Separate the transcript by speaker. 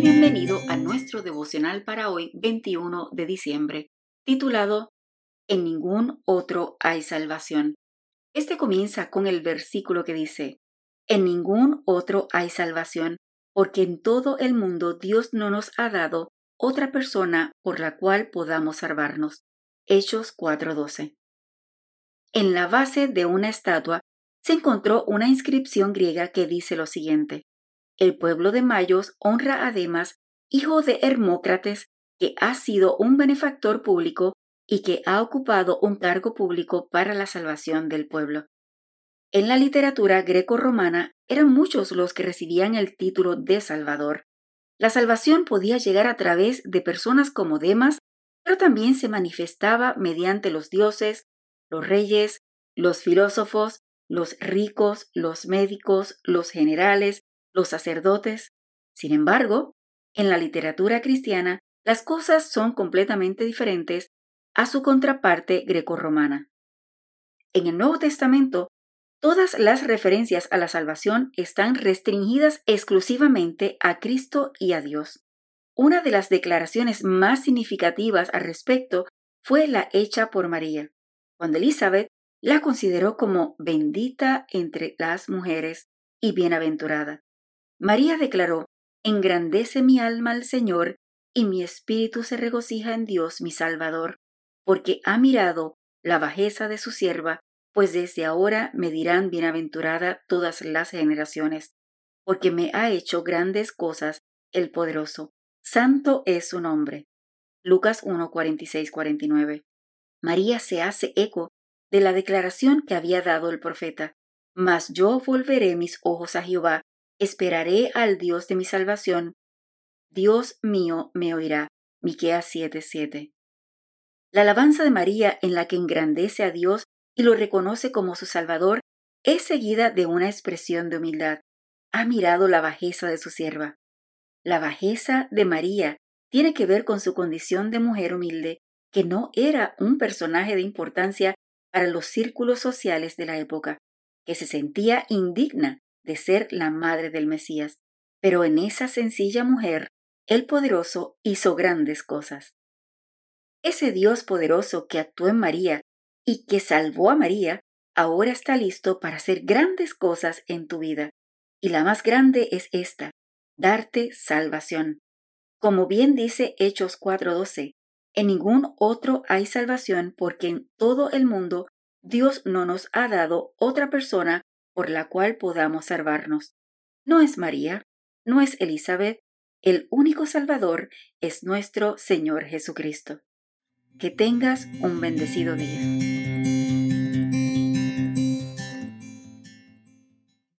Speaker 1: Bienvenido a nuestro devocional para hoy, 21 de diciembre, titulado En ningún otro hay salvación. Este comienza con el versículo que dice, En ningún otro hay salvación, porque en todo el mundo Dios no nos ha dado otra persona por la cual podamos salvarnos. Hechos 4:12. En la base de una estatua se encontró una inscripción griega que dice lo siguiente. El pueblo de Mayos honra a Demas, hijo de Hermócrates, que ha sido un benefactor público y que ha ocupado un cargo público para la salvación del pueblo. En la literatura greco-romana eran muchos los que recibían el título de Salvador. La salvación podía llegar a través de personas como Demas, pero también se manifestaba mediante los dioses, los reyes, los filósofos, los ricos, los médicos, los generales, los sacerdotes. Sin embargo, en la literatura cristiana, las cosas son completamente diferentes a su contraparte grecorromana. En el Nuevo Testamento, todas las referencias a la salvación están restringidas exclusivamente a Cristo y a Dios. Una de las declaraciones más significativas al respecto fue la hecha por María, cuando Elizabeth la consideró como bendita entre las mujeres y bienaventurada. María declaró, Engrandece mi alma al Señor, y mi espíritu se regocija en Dios mi Salvador, porque ha mirado la bajeza de su sierva, pues desde ahora me dirán bienaventurada todas las generaciones, porque me ha hecho grandes cosas el poderoso. Santo es su nombre. Lucas 1, 49. María se hace eco de la declaración que había dado el profeta. Mas yo volveré mis ojos a Jehová, esperaré al Dios de mi salvación. Dios mío me oirá. Miqueas 7:7. La alabanza de María en la que engrandece a Dios y lo reconoce como su Salvador es seguida de una expresión de humildad. Ha mirado la bajeza de su sierva. La bajeza de María tiene que ver con su condición de mujer humilde, que no era un personaje de importancia para los círculos sociales de la época, que se sentía indigna de ser la madre del Mesías. Pero en esa sencilla mujer, el poderoso hizo grandes cosas. Ese Dios poderoso que actuó en María y que salvó a María, ahora está listo para hacer grandes cosas en tu vida. Y la más grande es esta, darte salvación. Como bien dice Hechos 4:12, en ningún otro hay salvación porque en todo el mundo Dios no nos ha dado otra persona por la cual podamos salvarnos. No es María, no es Elizabeth, el único Salvador es nuestro Señor Jesucristo. Que tengas un bendecido día.